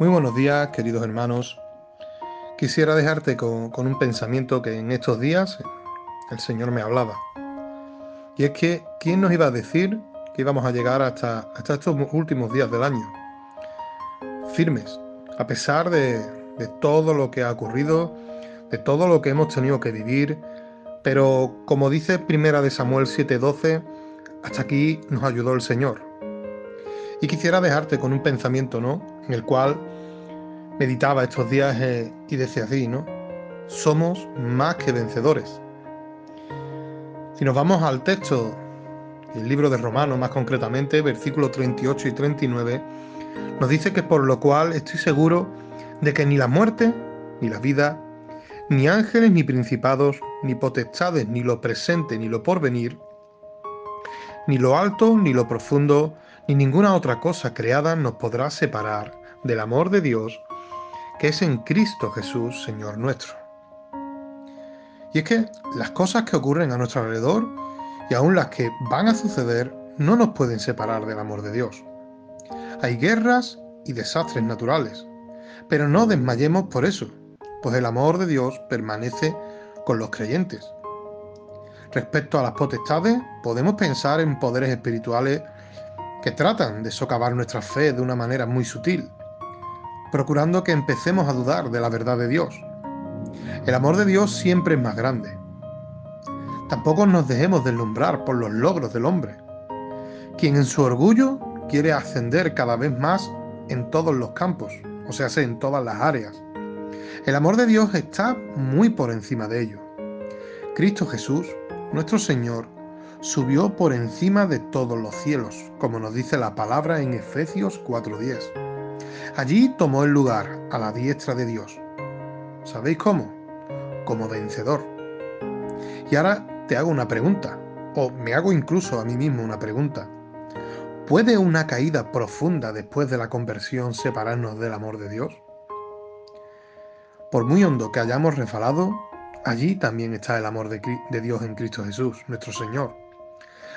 Muy buenos días, queridos hermanos. Quisiera dejarte con, un pensamiento que en estos días el Señor me hablaba. Y es que, ¿quién nos iba a decir que íbamos a llegar hasta, estos últimos días del año? Firmes, a pesar de, de todo lo que ha ocurrido, de todo lo que hemos tenido que vivir, pero como dice Primera de Samuel 7:12, hasta aquí nos ayudó el Señor. Y quisiera dejarte con un pensamiento, ¿no? En el cual meditaba estos días eh, y decía así, ¿no? Somos más que vencedores. Si nos vamos al texto del libro de Romanos, más concretamente, versículos 38 y 39, nos dice que por lo cual estoy seguro de que ni la muerte, ni la vida, ni ángeles, ni principados, ni potestades, ni lo presente, ni lo porvenir, ni lo alto, ni lo profundo, ni ninguna otra cosa creada nos podrá separar del amor de Dios que es en Cristo Jesús, Señor nuestro. Y es que las cosas que ocurren a nuestro alrededor y aún las que van a suceder no nos pueden separar del amor de Dios. Hay guerras y desastres naturales, pero no desmayemos por eso, pues el amor de Dios permanece con los creyentes. Respecto a las potestades, podemos pensar en poderes espirituales que tratan de socavar nuestra fe de una manera muy sutil, procurando que empecemos a dudar de la verdad de Dios. El amor de Dios siempre es más grande. Tampoco nos dejemos deslumbrar por los logros del hombre, quien en su orgullo quiere ascender cada vez más en todos los campos, o sea, en todas las áreas. El amor de Dios está muy por encima de ello. Cristo Jesús, nuestro Señor, subió por encima de todos los cielos, como nos dice la palabra en Efesios 4:10. Allí tomó el lugar a la diestra de Dios. ¿Sabéis cómo? Como vencedor. Y ahora te hago una pregunta, o me hago incluso a mí mismo una pregunta. ¿Puede una caída profunda después de la conversión separarnos del amor de Dios? Por muy hondo que hayamos refalado, allí también está el amor de, de Dios en Cristo Jesús, nuestro Señor.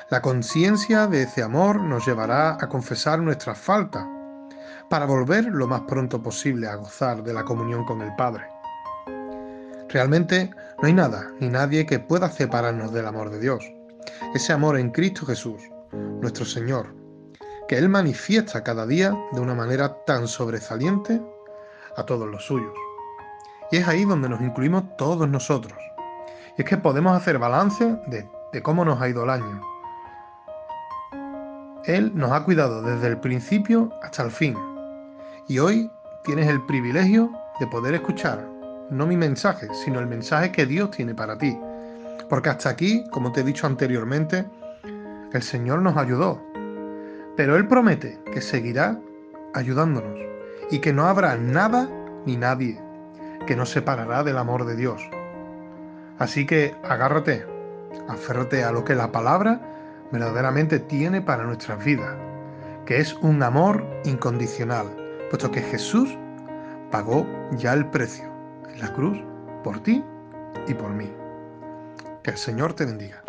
La conciencia de ese amor nos llevará a confesar nuestras faltas para volver lo más pronto posible a gozar de la comunión con el Padre. Realmente no hay nada ni nadie que pueda separarnos del amor de Dios. Ese amor en Cristo Jesús, nuestro Señor, que Él manifiesta cada día de una manera tan sobresaliente a todos los suyos. Y es ahí donde nos incluimos todos nosotros. Y es que podemos hacer balance de, de cómo nos ha ido el año. Él nos ha cuidado desde el principio hasta el fin y hoy tienes el privilegio de poder escuchar no mi mensaje, sino el mensaje que Dios tiene para ti. Porque hasta aquí, como te he dicho anteriormente, el Señor nos ayudó. Pero Él promete que seguirá ayudándonos y que no habrá nada ni nadie que nos separará del amor de Dios. Así que agárrate, aférrate a lo que la palabra verdaderamente tiene para nuestras vidas, que es un amor incondicional puesto que Jesús pagó ya el precio en la cruz por ti y por mí. Que el Señor te bendiga.